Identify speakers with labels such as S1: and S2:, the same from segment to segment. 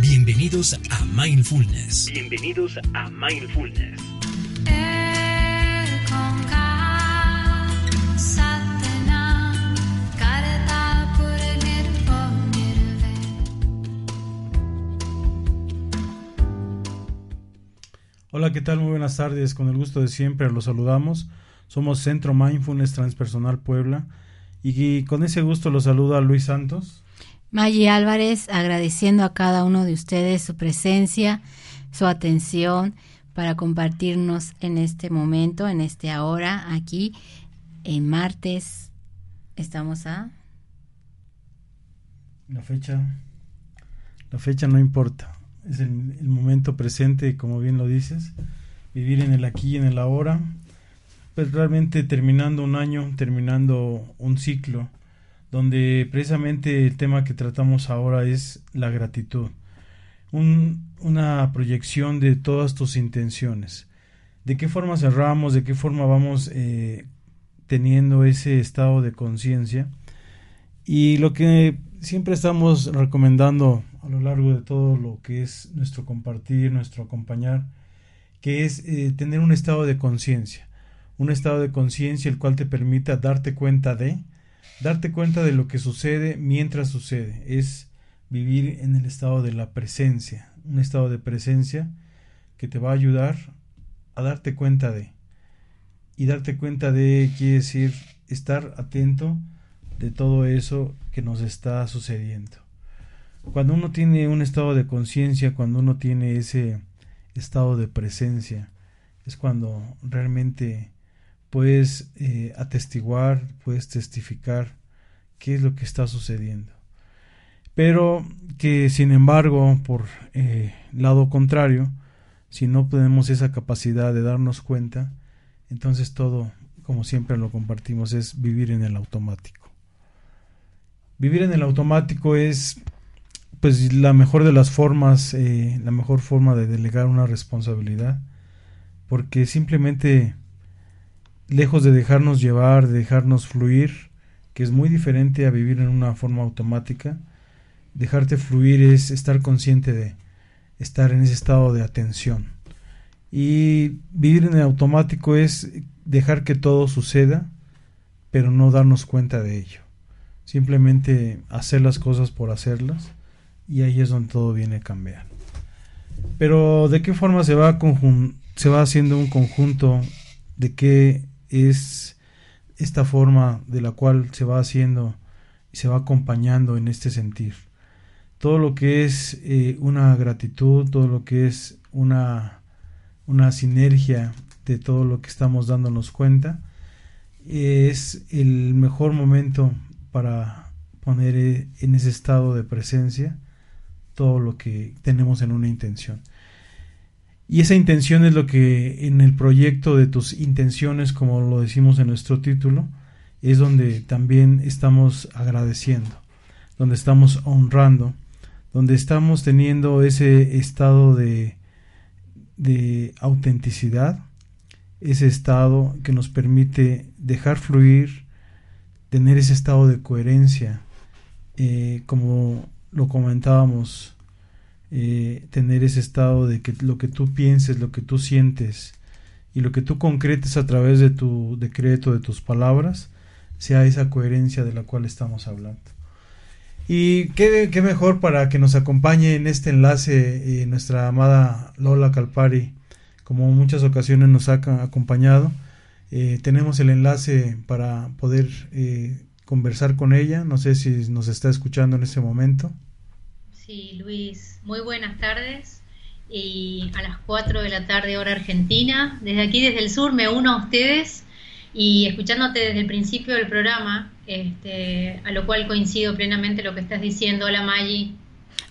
S1: Bienvenidos a Mindfulness. Bienvenidos a Mindfulness.
S2: Hola, ¿qué tal? Muy buenas tardes. Con el gusto de siempre los saludamos. Somos Centro Mindfulness Transpersonal Puebla y con ese gusto los saluda Luis Santos.
S3: Maggie Álvarez, agradeciendo a cada uno de ustedes su presencia, su atención para compartirnos en este momento, en este ahora, aquí en martes. Estamos a...
S2: La fecha. La fecha no importa. Es el, el momento presente, como bien lo dices. Vivir en el aquí y en el ahora. Pues realmente terminando un año, terminando un ciclo donde precisamente el tema que tratamos ahora es la gratitud. una proyección de todas tus intenciones. ¿De qué forma cerramos? ¿De qué forma vamos eh, teniendo ese estado de conciencia? Y lo que siempre estamos recomendando a lo largo de todo lo que es nuestro compartir, nuestro acompañar, que es eh, tener un estado de conciencia. Un estado de conciencia el cual te permita darte cuenta de, darte cuenta de lo que sucede mientras sucede, es vivir en el estado de la presencia, un estado de presencia que te va a ayudar a darte cuenta de. Y darte cuenta de quiere decir estar atento de todo eso que nos está sucediendo. Cuando uno tiene un estado de conciencia, cuando uno tiene ese estado de presencia, es cuando realmente puedes eh, atestiguar, puedes testificar qué es lo que está sucediendo. Pero que sin embargo, por eh, lado contrario, si no tenemos esa capacidad de darnos cuenta, entonces todo, como siempre lo compartimos, es vivir en el automático. Vivir en el automático es pues la mejor de las formas, eh, la mejor forma de delegar una responsabilidad, porque simplemente lejos de dejarnos llevar, de dejarnos fluir, que es muy diferente a vivir en una forma automática, dejarte fluir es estar consciente de estar en ese estado de atención. Y vivir en el automático es dejar que todo suceda, pero no darnos cuenta de ello. Simplemente hacer las cosas por hacerlas y ahí es donde todo viene a cambiar. Pero ¿de qué forma se va, se va haciendo un conjunto de qué es esta forma de la cual se va haciendo y se va acompañando en este sentir. Todo lo que es eh, una gratitud, todo lo que es una, una sinergia de todo lo que estamos dándonos cuenta, es el mejor momento para poner eh, en ese estado de presencia todo lo que tenemos en una intención. Y esa intención es lo que en el proyecto de tus intenciones, como lo decimos en nuestro título, es donde también estamos agradeciendo, donde estamos honrando, donde estamos teniendo ese estado de, de autenticidad, ese estado que nos permite dejar fluir, tener ese estado de coherencia, eh, como lo comentábamos eh, tener ese estado de que lo que tú pienses, lo que tú sientes y lo que tú concretes a través de tu decreto, de tus palabras, sea esa coherencia de la cual estamos hablando. Y qué, qué mejor para que nos acompañe en este enlace eh, nuestra amada Lola Calpari como muchas ocasiones nos ha acompañado. Eh, tenemos el enlace para poder eh, conversar con ella. No sé si nos está escuchando en este momento.
S4: Sí, Luis, muy buenas tardes. Y a las 4 de la tarde hora argentina, desde aquí, desde el sur, me uno a ustedes y escuchándote desde el principio del programa, este, a lo cual coincido plenamente lo que estás diciendo. Hola Maggi.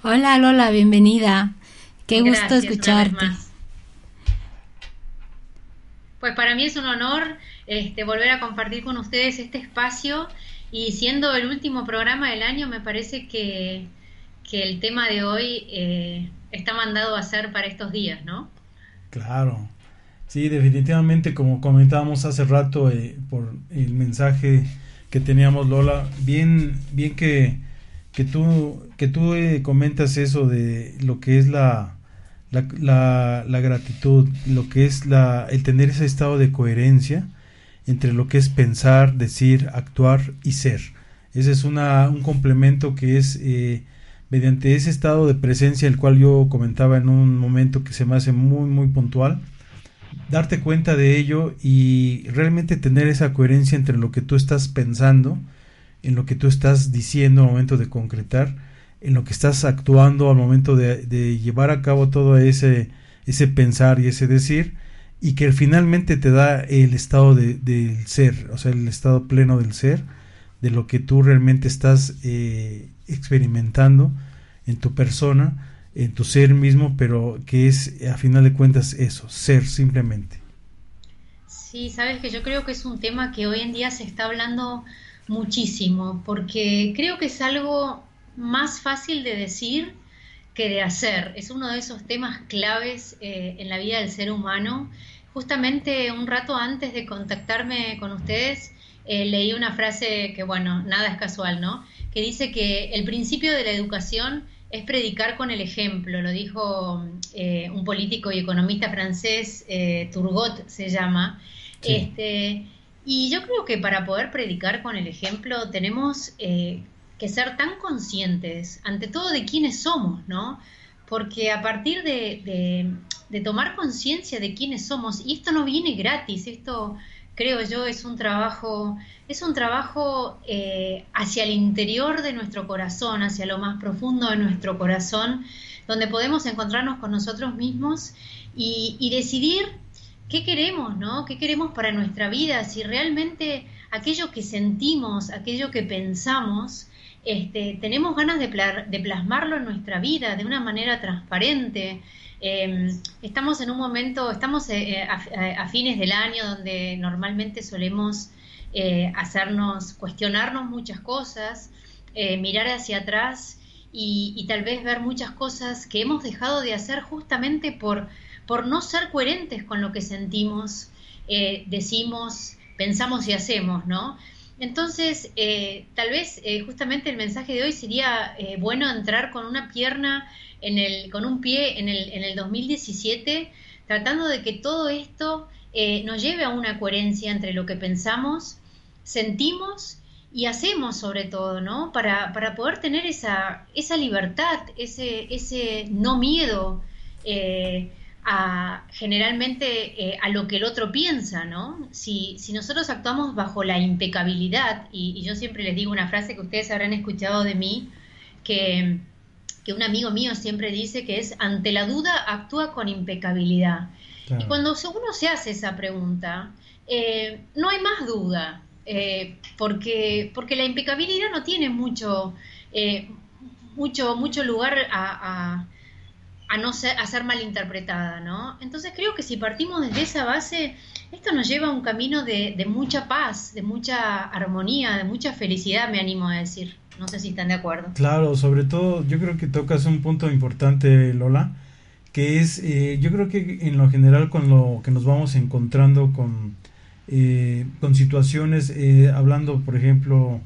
S3: Hola Lola, bienvenida. Qué gusto escucharte.
S4: Pues para mí es un honor este, volver a compartir con ustedes este espacio y siendo el último programa del año me parece que, el tema de hoy eh, está mandado a ser para estos días, ¿no?
S2: Claro, sí, definitivamente como comentábamos hace rato eh, por el mensaje que teníamos Lola, bien, bien que, que tú, que tú eh, comentas eso de lo que es la, la, la, gratitud, lo que es la, el tener ese estado de coherencia entre lo que es pensar, decir, actuar y ser. Ese es una, un complemento que es eh, mediante ese estado de presencia, el cual yo comentaba en un momento que se me hace muy, muy puntual, darte cuenta de ello y realmente tener esa coherencia entre lo que tú estás pensando, en lo que tú estás diciendo al momento de concretar, en lo que estás actuando al momento de, llevar a cabo todo ese, ese pensar y ese decir, y que finalmente te da el estado de, del ser, o sea, el estado pleno del ser, de lo que tú realmente estás eh, experimentando en tu persona, en tu ser mismo, pero que es a final de cuentas eso, ser simplemente.
S4: Sí, sabes que yo creo que es un tema que hoy en día se está hablando muchísimo, porque creo que es algo más fácil de decir que de hacer. Es uno de esos temas claves eh, en la vida del ser humano. Justamente un rato antes de contactarme con ustedes, eh, leí una frase que, bueno, nada es casual, ¿no? Que dice que el principio de la educación es predicar con el ejemplo. Lo dijo eh, un político y economista francés, Turgot se llama. Este, y yo creo que para poder predicar con el ejemplo tenemos que ser tan conscientes, ante todo, de quiénes somos, ¿no? Porque a partir de, tomar conciencia de quiénes somos, y esto no viene gratis, esto creo yo es un trabajo, es un trabajo eh, hacia el interior de nuestro corazón, hacia lo más profundo de nuestro corazón, donde podemos encontrarnos con nosotros mismos y, decidir qué queremos, ¿no? ¿Qué queremos para nuestra vida? Si realmente aquello que sentimos, aquello que pensamos, este, tenemos ganas de, plasmarlo en nuestra vida de una manera transparente. Em, estamos en un momento, estamos eh, eh, a, fines del año donde normalmente solemos eh, hacernos, cuestionarnos muchas cosas, mirar hacia atrás y, tal vez ver muchas cosas que hemos dejado de hacer justamente por, por no ser coherentes con lo que sentimos, decimos, pensamos y hacemos, ¿no? Entonces, eh, tal vez eh, justamente el mensaje de hoy sería eh, bueno entrar con una pierna, con un pie en el, en el 2017, tratando de que todo esto nos lleve a una coherencia entre lo que pensamos, sentimos y hacemos sobre todo, ¿no? Para, poder tener esa, libertad, ese no miedo a, generalmente eh, a lo que el otro piensa, ¿no? Si, si nosotros actuamos bajo la impecabilidad, y, yo siempre les digo una frase que ustedes habrán escuchado de mí, que, que, un amigo mío siempre dice que es, ante la duda actúa con impecabilidad. Y cuando uno se hace esa pregunta, eh, no hay más duda, eh, porque, porque la impecabilidad no tiene mucho, mucho, mucho lugar a a no ser, a ser malinterpretada, ¿no? Entonces creo que si partimos desde esa base, esto nos lleva a un camino de, mucha paz, de mucha armonía, de mucha felicidad, me animo a decir. No sé si están de acuerdo.
S2: Claro, sobre todo yo creo que tocas un punto importante, Lola, que es, eh, yo creo que en lo general con lo que nos vamos encontrando con, eh, con situaciones, eh, hablando por ejemplo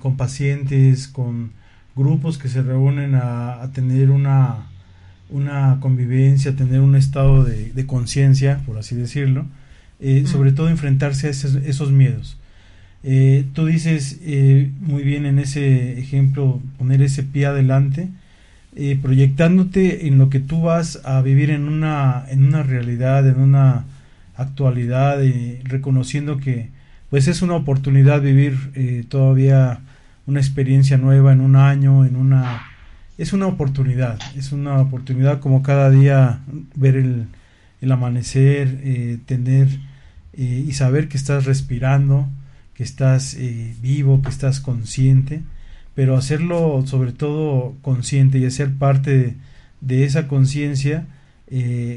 S2: con pacientes, con grupos que se reúnen a tener una una convivencia, tener un estado de, conciencia, por así decirlo, eh, sobre todo enfrentarse a esos, miedos. Eh, tú dices eh, muy bien en ese ejemplo, poner ese pie adelante, eh, proyectándote en lo que tú vas a vivir en una, en una realidad, en una actualidad, reconociendo que pues es una oportunidad vivir todavía una experiencia nueva en un año, en una es una oportunidad, es una oportunidad como cada día ver el, el amanecer, eh, tener eh, y saber que estás respirando, que estás eh, vivo, que estás consciente, pero hacerlo sobre todo consciente y hacer parte de, esa conciencia,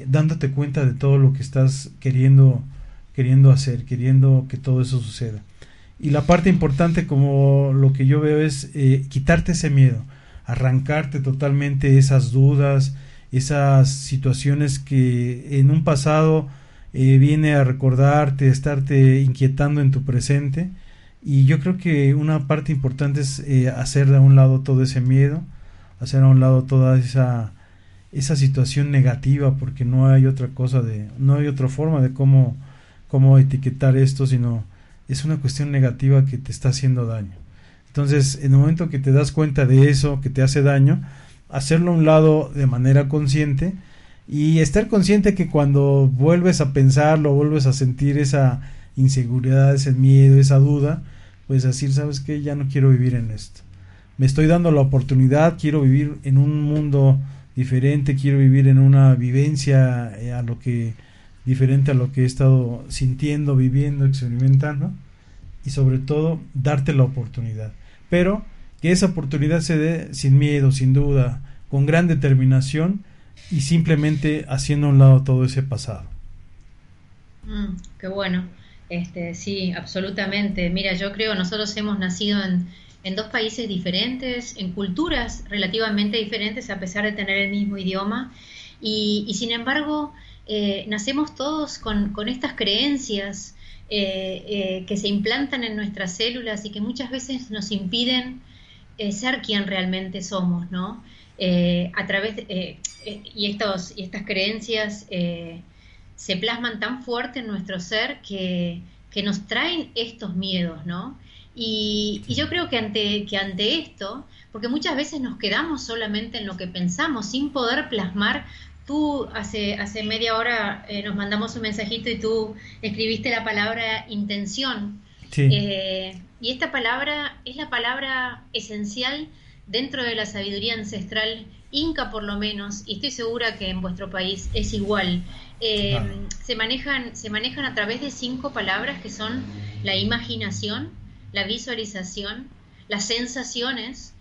S2: dándote cuenta de todo lo que estás queriendo, queriendo hacer, queriendo que todo eso suceda. Y la parte importante, como lo que yo veo, es quitarte ese miedo arrancarte totalmente esas dudas, esas situaciones que en un pasado eh, viene a recordarte, estarte inquietando en tu presente. Y yo creo que una parte importante es eh, hacer a un lado todo ese miedo, hacer a un lado toda esa, esa situación negativa, porque no hay otra cosa de, no hay otra forma de cómo, cómo etiquetar esto, sino es una cuestión negativa que te está haciendo daño. Entonces, en el momento que te das cuenta de eso, que te hace daño, hacerlo a un lado de manera consciente y estar consciente que cuando vuelves a pensarlo, vuelves a sentir esa inseguridad, ese miedo, esa duda, pues decir, ¿sabes qué? Ya no quiero vivir en esto. Me estoy dando la oportunidad, quiero vivir en un mundo diferente, quiero vivir en una vivencia eh, a lo que diferente a lo que he estado sintiendo, viviendo, experimentando y sobre todo darte la oportunidad pero que esa oportunidad se dé sin miedo, sin duda, con gran determinación y simplemente haciendo a un lado todo ese pasado.
S4: Mm, qué bueno. Este, sí, absolutamente. Mira, yo creo nosotros hemos nacido en, dos países diferentes, en culturas relativamente diferentes, a pesar de tener el mismo idioma, y, sin embargo eh, nacemos todos con, con estas creencias eh, eh, que se implantan en nuestras células y que muchas veces nos impiden eh, ser quien realmente somos, ¿no? a través y, estos, y estas creencias se plasman tan fuerte en nuestro ser que, que nos traen estos miedos, ¿no? Y, y, yo creo que ante, que ante esto, porque muchas veces nos quedamos solamente en lo que pensamos sin poder plasmar Tú hace, hace media hora eh, nos mandamos un mensajito y tú escribiste la palabra intención. Eh, y esta palabra es la palabra esencial dentro de la sabiduría ancestral inca por lo menos, y estoy segura que en vuestro país es igual. Eh, se, manejan, se manejan a través de cinco palabras que son la imaginación, la visualización, las sensaciones,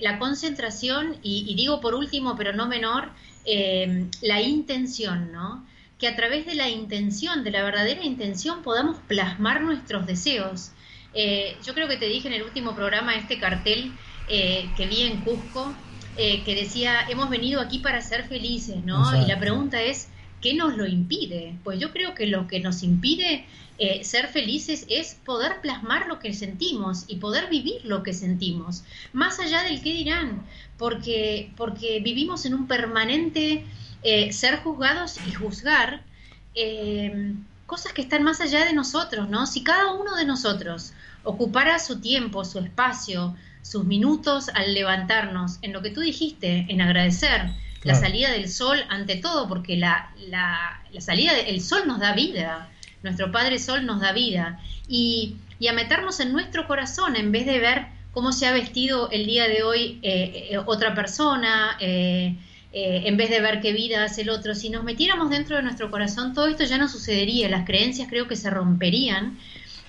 S4: la concentración y, y, digo por último, pero no menor, eh, la intención, ¿no? Que a través de la intención, de la verdadera intención, podamos plasmar nuestros deseos. Eh, yo creo que te dije en el último programa este cartel eh, que vi en Cusco, que decía, hemos venido aquí para ser felices, ¿no? Y la pregunta es, ¿qué nos lo impide? Pues yo creo que lo que nos impide ser felices es poder plasmar lo que sentimos y poder vivir lo que sentimos, más allá del qué dirán, porque, porque vivimos en un permanente eh, ser juzgados y juzgar eh, cosas que están más allá de nosotros, ¿no? Si cada uno de nosotros ocupara su tiempo, su espacio, sus minutos al levantarnos en lo que tú dijiste, en agradecer la salida del sol ante todo, porque la, la, la salida del sol nos da vida, nuestro Padre Sol nos da vida, y, y a meternos en nuestro corazón en vez de ver cómo se ha vestido el día de hoy eh, eh, otra persona, eh, en vez de ver qué vida hace el otro. Si nos metiéramos dentro de nuestro corazón, todo esto ya no sucedería, las creencias creo que se romperían.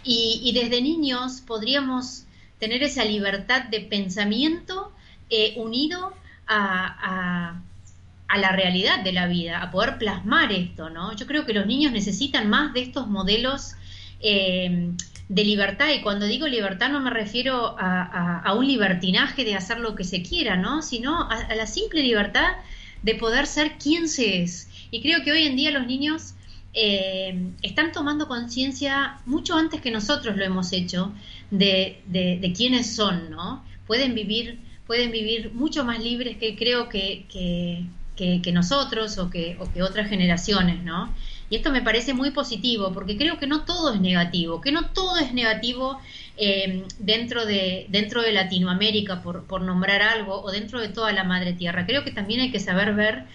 S4: Y, desde niños podríamos tener esa libertad de pensamiento unido a la realidad de la vida, a poder plasmar esto, ¿no? Yo creo que los niños necesitan más de estos modelos eh, de libertad, y cuando digo libertad no me refiero a, un libertinaje de hacer lo que se quiera, ¿no? Sino a, la simple libertad de poder ser quien se es. Y creo que hoy en día los niños eh, están tomando conciencia mucho antes que nosotros lo hemos hecho de, de, quiénes son, ¿no? Pueden vivir, pueden vivir mucho más libres que creo que, nosotros o que, o que otras generaciones, ¿no? Y esto me parece muy positivo, porque creo que no todo es negativo, que no todo es negativo eh, dentro, de, dentro de Latinoamérica, por, por, nombrar algo, o dentro de toda la madre tierra. Creo que también hay que saber ver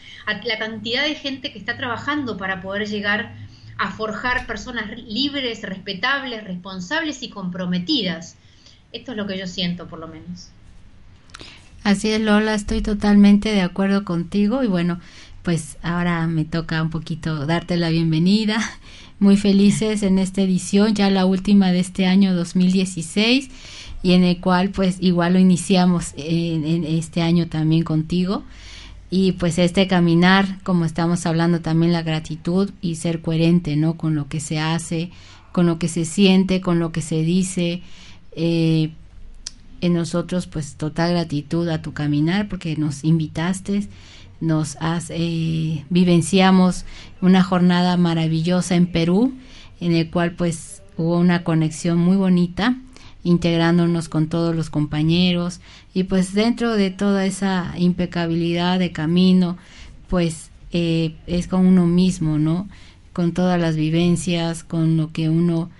S4: la cantidad de gente que está trabajando para poder llegar a forjar personas libres, respetables, responsables y comprometidas. Esto es lo que yo siento, por lo menos.
S3: Así es, Lola, estoy totalmente de acuerdo contigo y bueno, pues ahora me toca un poquito darte la bienvenida. Muy felices en esta edición, ya la última de este año 2016 y en el cual pues igual lo iniciamos en, este año también contigo y pues este caminar como estamos hablando también la gratitud y ser coherente no con lo que se hace con lo que se siente con lo que se dice eh, en nosotros pues total gratitud a tu caminar porque nos invitaste, nos has, eh, vivenciamos una jornada maravillosa en Perú en el cual pues hubo una conexión muy bonita integrándonos con todos los compañeros y pues dentro de toda esa impecabilidad de camino pues eh, es con uno mismo, ¿no? Con todas las vivencias, con lo que uno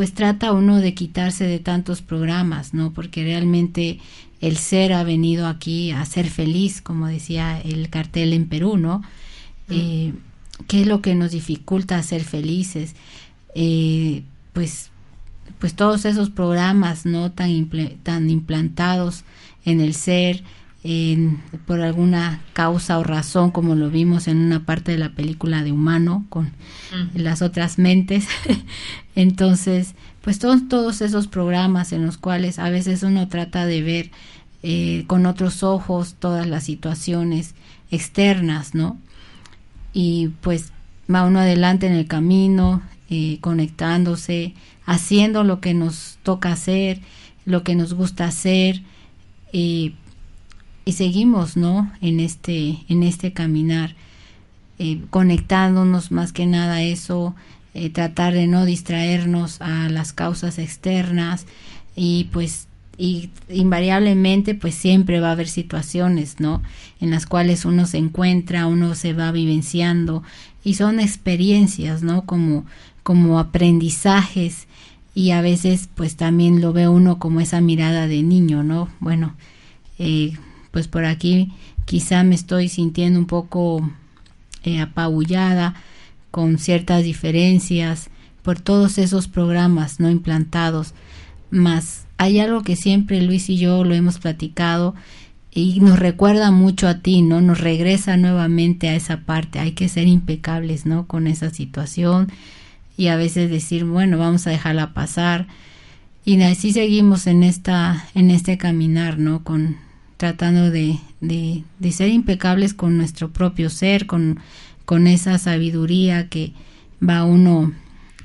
S3: pues trata uno de quitarse de tantos programas, ¿no? Porque realmente el ser ha venido aquí a ser feliz, como decía el cartel en Perú, ¿no? Mm. Eh, ¿Qué es lo que nos dificulta ser felices? Eh, pues, pues todos esos programas, ¿no? Tan, tan implantados en el ser, por alguna causa o razón, como lo vimos en una parte de la película de Humano con las otras mentes. Entonces, pues todos, todos esos programas en los cuales a veces uno trata de ver eh, con otros ojos todas las situaciones externas, ¿no? Y pues va uno adelante en el camino, eh, conectándose, haciendo lo que nos toca hacer, lo que nos gusta hacer, y y seguimos, ¿no? En este, en este caminar, eh, conectándonos más que nada a eso, eh, tratar de no distraernos a las causas externas y pues y invariablemente pues siempre va a haber situaciones, ¿no? En las cuales uno se encuentra, uno se va vivenciando y son experiencias, ¿no? Como como aprendizajes y a veces pues también lo ve uno como esa mirada de niño, ¿no? Bueno, eh, pues por aquí quizá me estoy sintiendo un poco eh, apabullada con ciertas diferencias por todos esos programas no implantados más hay algo que siempre Luis y yo lo hemos platicado y nos recuerda mucho a ti, ¿no? Nos regresa nuevamente a esa parte. Hay que ser impecables, ¿no? Con esa situación y a veces decir, bueno, vamos a dejarla pasar. Y así seguimos en esta en este caminar, ¿no? Con tratando de, de, ser impecables con nuestro propio ser, con, con esa sabiduría que va uno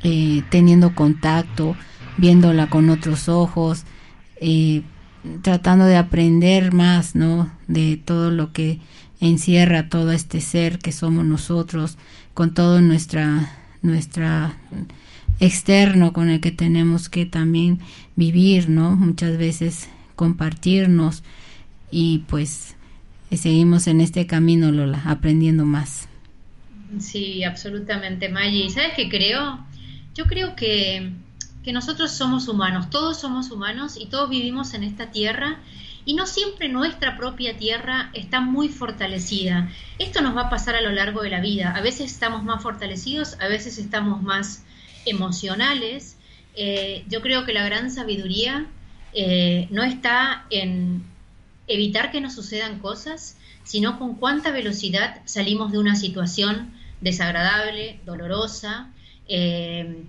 S3: eh, teniendo contacto, viéndola con otros ojos, eh, tratando de aprender más, ¿no? De todo lo que encierra todo este ser que somos nosotros, con todo nuestra, nuestra externo con el que tenemos que también vivir, ¿no? Muchas veces compartirnos, y pues seguimos en este camino, Lola, aprendiendo más.
S4: Sí, absolutamente, Maggie. ¿Sabes qué creo? Yo creo que, que nosotros somos humanos, todos somos humanos y todos vivimos en esta tierra y no siempre nuestra propia tierra está muy fortalecida. Esto nos va a pasar a lo largo de la vida. A veces estamos más fortalecidos, a veces estamos más emocionales. Eh, yo creo que la gran sabiduría eh, no está en, evitar que nos sucedan cosas, sino con cuánta velocidad salimos de una situación desagradable, dolorosa. Eh,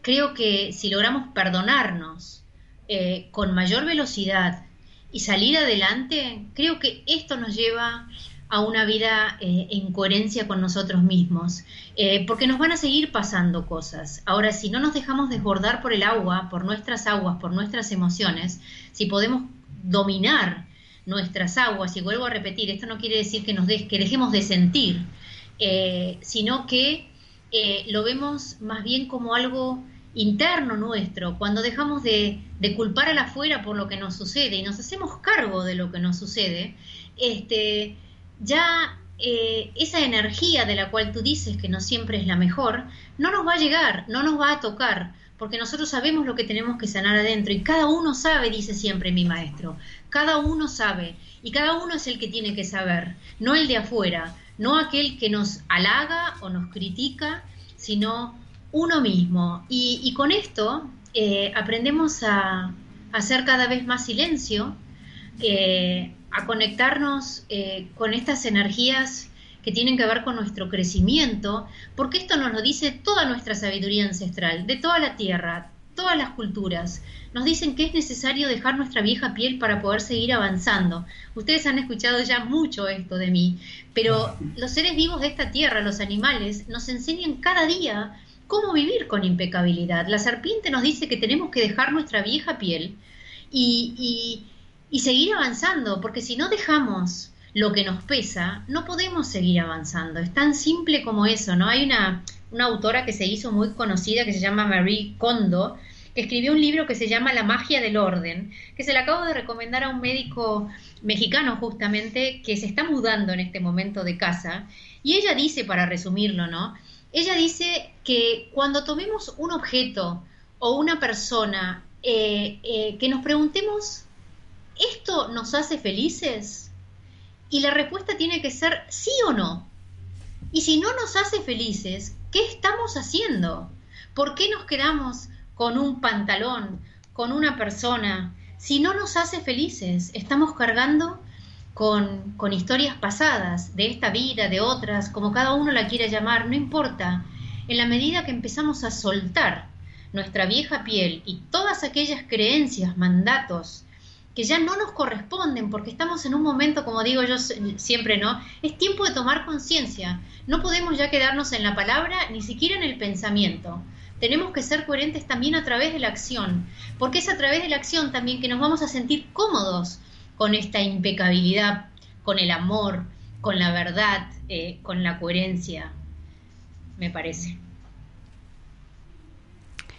S4: creo que si logramos perdonarnos eh, con mayor velocidad y salir adelante, creo que esto nos lleva a una vida eh, en coherencia con nosotros mismos, porque nos van a seguir pasando cosas. Ahora, si no nos dejamos desbordar por el agua, por nuestras aguas, por nuestras emociones, si podemos dominar nuestras aguas, y vuelvo a repetir, esto no quiere decir que, nos que dejemos de sentir, eh, sino que eh, lo vemos más bien como algo interno nuestro, cuando dejamos de, culpar al afuera por lo que nos sucede y nos hacemos cargo de lo que nos sucede, este, ya eh, esa energía de la cual tú dices que no siempre es la mejor, no nos va a llegar, no nos va a tocar, porque nosotros sabemos lo que tenemos que sanar adentro y cada uno sabe, dice siempre mi maestro, cada uno sabe y cada uno es el que tiene que saber, no el de afuera, no aquel que nos halaga o nos critica, sino uno mismo. Y, con esto eh, aprendemos a, hacer cada vez más silencio, eh, a conectarnos eh, con estas energías que tienen que ver con nuestro crecimiento, porque esto nos lo dice toda nuestra sabiduría ancestral, de toda la tierra, todas las culturas. Nos dicen que es necesario dejar nuestra vieja piel para poder seguir avanzando. Ustedes han escuchado ya mucho esto de mí, pero los seres vivos de esta tierra, los animales, nos enseñan cada día cómo vivir con impecabilidad. La serpiente nos dice que tenemos que dejar nuestra vieja piel y, y, seguir avanzando, porque si no dejamos lo que nos pesa, no podemos seguir avanzando. Es tan simple como eso, ¿no? Hay una, una autora que se hizo muy conocida que se llama Marie Kondo, que escribió un libro que se llama La magia del orden, que se le acabo de recomendar a un médico mexicano justamente que se está mudando en este momento de casa. Y ella dice, para resumirlo, ¿no? Ella dice que cuando tomemos un objeto o una persona eh, eh, que nos preguntemos, ¿esto nos hace felices? Y la respuesta tiene que ser sí o no. Y si no nos hace felices, ¿qué estamos haciendo? ¿Por qué nos quedamos con un pantalón, con una persona? Si no nos hace felices, estamos cargando con, con, historias pasadas, de esta vida, de otras, como cada uno la quiera llamar, no importa. En la medida que empezamos a soltar nuestra vieja piel y todas aquellas creencias, mandatos, que ya no nos corresponden, porque estamos en un momento, como digo yo siempre, ¿no? Es tiempo de tomar conciencia. No podemos ya quedarnos en la palabra, ni siquiera en el pensamiento. Tenemos que ser coherentes también a través de la acción, porque es a través de la acción también que nos vamos a sentir cómodos con esta impecabilidad, con el amor, con la verdad, eh, con la coherencia, me parece.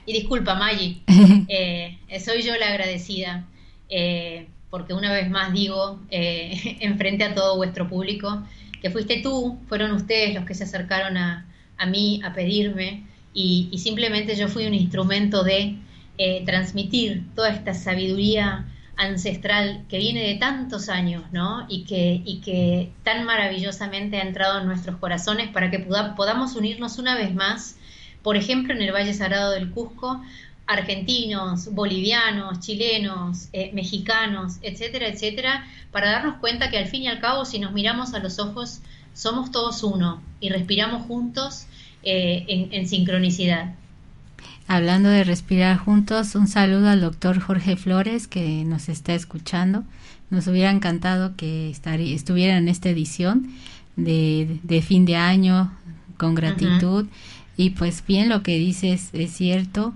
S4: Y disculpa, Maggie, eh, soy yo la agradecida. Eh, porque una vez más digo, eh, enfrente a todo vuestro público, que fuiste tú, fueron ustedes los que se acercaron a, mí a pedirme y, simplemente yo fui un instrumento de eh, transmitir toda esta sabiduría ancestral que viene de tantos años, ¿no? Y que, y que tan maravillosamente ha entrado en nuestros corazones para que podamos unirnos una vez más, por ejemplo, en el Valle Sagrado del Cusco, argentinos, bolivianos, chilenos, eh, mexicanos, etcétera, etcétera, para darnos cuenta que al fin y al cabo, si nos miramos a los ojos, somos todos uno y respiramos juntos eh, en, sincronicidad.
S3: Hablando de respirar juntos, un saludo al doctor Jorge Flores que nos está escuchando. Nos hubiera encantado que estuviera en esta edición de, fin de año con gratitud. Y pues bien, lo que dices es cierto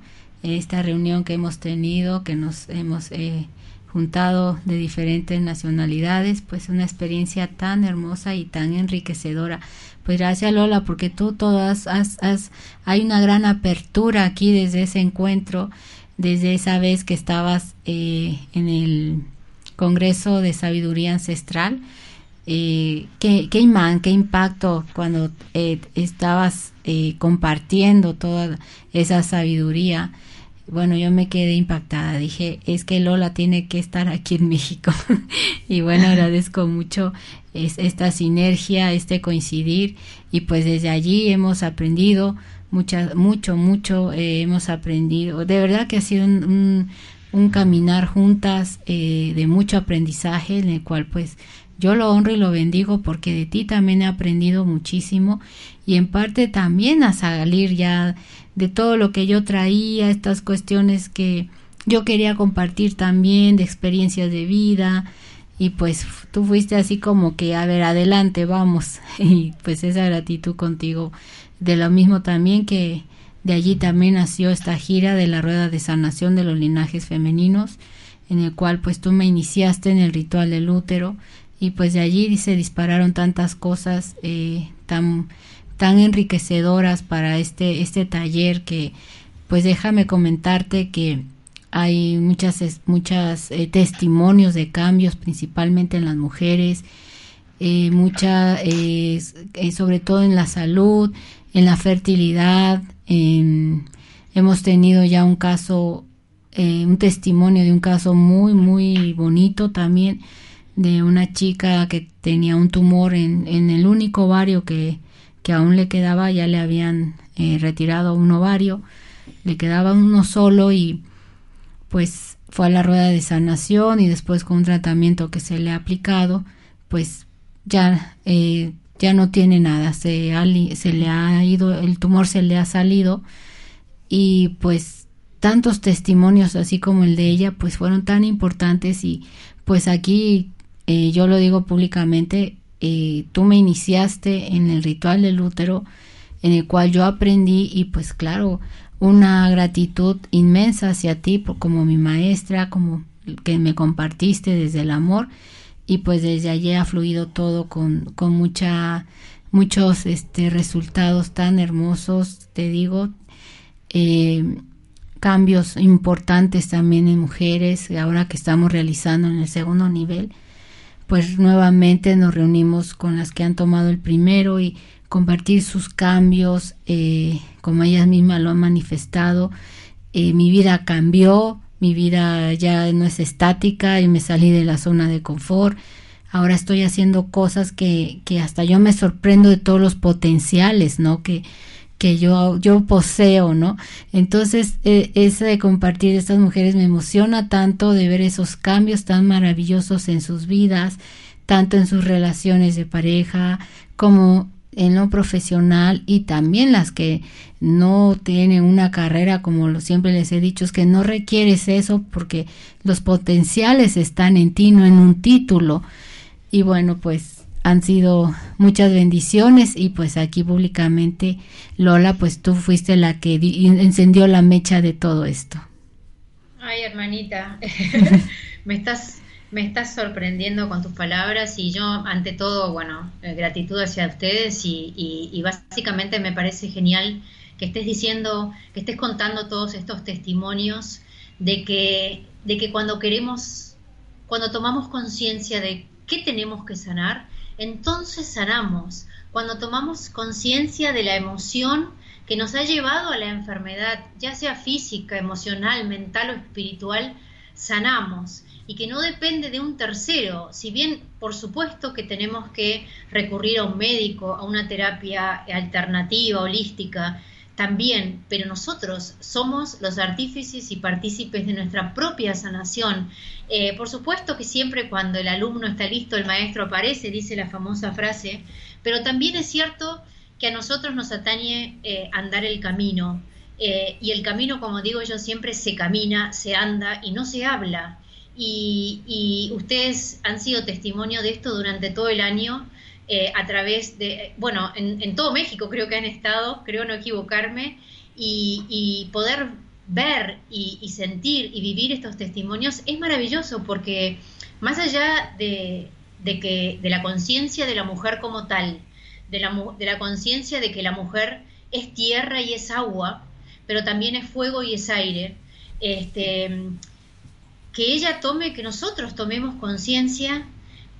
S3: esta reunión que hemos tenido, que nos hemos eh, juntado de diferentes nacionalidades, pues una experiencia tan hermosa y tan enriquecedora. Pues gracias Lola, porque tú todas has, has, hay una gran apertura aquí desde ese encuentro, desde esa vez que estabas eh, en el Congreso de Sabiduría Ancestral. Eh, qué, qué, imán, qué impacto cuando eh, estabas eh, compartiendo toda esa sabiduría bueno, yo me quedé impactada. Dije, es que Lola tiene que estar aquí en México. y bueno, agradezco mucho es, esta sinergia, este coincidir. Y pues desde allí hemos aprendido mucha, mucho, mucho. Eh, hemos aprendido. De verdad que ha sido un, un, caminar juntas eh, de mucho aprendizaje en el cual pues yo lo honro y lo bendigo porque de ti también he aprendido muchísimo y en parte también a salir ya de todo lo que yo traía, estas cuestiones que yo quería compartir también, de experiencias de vida, y pues tú fuiste así como que, a ver, adelante, vamos, y pues esa gratitud contigo, de lo mismo también que de allí también nació esta gira de la rueda de sanación de los linajes femeninos, en el cual pues tú me iniciaste en el ritual del útero, y pues de allí se dispararon tantas cosas eh, tan tan enriquecedoras para este, este taller que pues déjame comentarte que hay muchas, muchas eh, testimonios de cambios, principalmente en las mujeres, eh, mucha, eh, sobre todo en la salud, en la fertilidad. hemos tenido ya un caso, un testimonio de un caso muy, muy bonito también de una chica que tenía un tumor en, en el único ovario que, que aún le quedaba, ya le habían retirado un ovario, le quedaba uno solo y pues fue a la rueda de sanación y después con un tratamiento que se le ha aplicado, pues ya, eh, ya no tiene nada, se, se le ha ido, el tumor se le ha salido y pues tantos testimonios así como el de ella pues fueron tan importantes y pues aquí eh, yo lo digo públicamente, eh, tú me iniciaste en el ritual del útero en el cual yo aprendí y pues claro, una gratitud inmensa hacia ti como mi maestra, como que me compartiste desde el amor y pues desde allí ha fluido todo con, con mucha muchos este resultados tan hermosos te digo eh, cambios importantes también en mujeres ahora que estamos realizando en el segundo nivel pues nuevamente nos reunimos con las que han tomado el primero y compartir sus cambios, eh, como ellas mismas lo han manifestado. Eh, mi vida cambió, mi vida ya no es estática y me salí de la zona de confort. Ahora estoy haciendo cosas que, que hasta yo me sorprendo de todos los potenciales, ¿no? Que, que yo, yo poseo, ¿no? Entonces, eh, de compartir estas mujeres me emociona tanto de ver esos cambios tan maravillosos en sus vidas, tanto en sus relaciones de pareja como en lo profesional y también las que no tienen una carrera, como siempre les he dicho, es que no requieres eso porque los potenciales están en ti, no en un título. Y bueno, pues han sido muchas bendiciones y pues aquí públicamente, Lola, pues tú fuiste la que encendió la mecha de todo esto.
S4: Ay, hermanita, me estás me estás sorprendiendo con tus palabras y yo, ante todo, bueno, eh, gratitud hacia ustedes y, básicamente me parece genial que estés diciendo, que estés contando todos estos testimonios de que, de que cuando queremos, cuando tomamos conciencia de qué tenemos que sanar, entonces sanamos. Cuando tomamos conciencia de la emoción que nos ha llevado a la enfermedad, ya sea física, emocional, mental o espiritual, sanamos y que no depende de un tercero, si bien por supuesto que tenemos que recurrir a un médico, a una terapia alternativa, holística, también, pero nosotros somos los artífices y partícipes de nuestra propia sanación. Eh, por supuesto que siempre cuando el alumno está listo, el maestro aparece, dice la famosa frase, pero también es cierto que a nosotros nos atañe eh, andar el camino. Eh, y el camino, como digo yo, siempre se camina, se anda y no se habla y, ustedes han sido testimonio de esto durante todo el año eh, a través de, bueno, en, todo México creo que han estado, creo no equivocarme, y, poder ver y, sentir y vivir estos testimonios es maravilloso porque más allá de, que, de la conciencia de la mujer como tal, de la, de la conciencia de que la mujer es tierra y es agua, pero también es fuego y es aire, este, que ella tome, que nosotros tomemos conciencia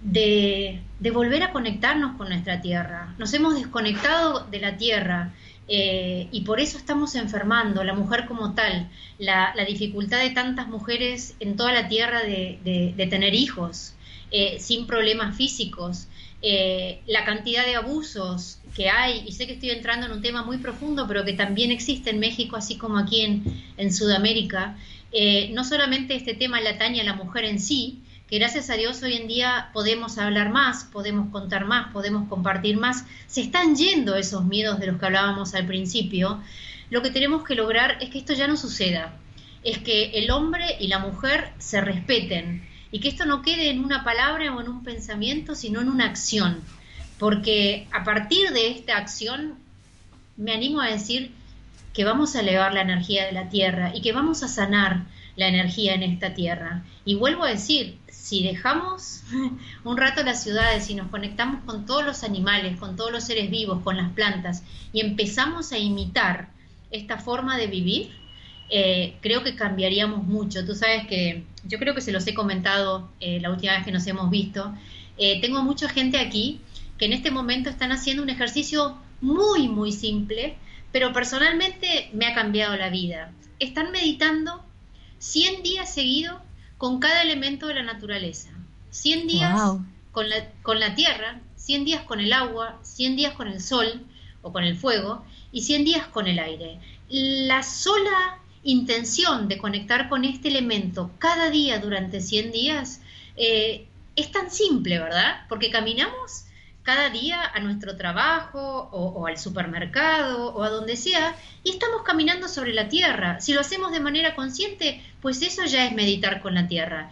S4: de, volver a conectarnos con nuestra tierra. Nos hemos desconectado de la tierra eh, y por eso estamos enfermando, la mujer como tal, la, dificultad de tantas mujeres en toda la tierra de, tener hijos eh, sin problemas físicos, eh, la cantidad de abusos que hay, y sé que estoy entrando en un tema muy profundo, pero que también existe en México, así como aquí en, en Sudamérica, no solamente este tema le atañe a la mujer en sí, que gracias a Dios hoy en día podemos hablar más, podemos contar más, podemos compartir más, se están yendo esos miedos de los que hablábamos al principio, lo que tenemos que lograr es que esto ya no suceda, es que el hombre y la mujer se respeten. Y que esto no quede en una palabra o en un pensamiento, sino en una acción, porque a partir de esta acción me animo a decir que vamos a elevar la energía de la Tierra y que vamos a sanar la energía en esta Tierra. Y vuelvo a decir, si dejamos un rato las ciudades y nos conectamos con todos los animales, con todos los seres vivos, con las plantas, y empezamos a imitar esta forma de vivir, eh, creo que cambiaríamos mucho. Tú sabes que yo creo que se los he comentado eh, la última vez que nos hemos visto, Eh, tengo mucha gente aquí que en este momento están haciendo un ejercicio muy, muy simple, pero personalmente me ha cambiado la vida. Están meditando 100 días seguidos con cada elemento de la naturaleza. 100 días con, la, con la tierra, 100 días con el agua, 100 días con el sol o con el fuego y 100 días con el aire. La sola intención de conectar con este elemento cada día durante 100 días eh, es tan simple, ¿verdad? Porque caminamos cada día a nuestro trabajo o, al supermercado o a donde sea y estamos caminando sobre la tierra. Si lo hacemos de manera consciente, pues eso ya es meditar con la tierra.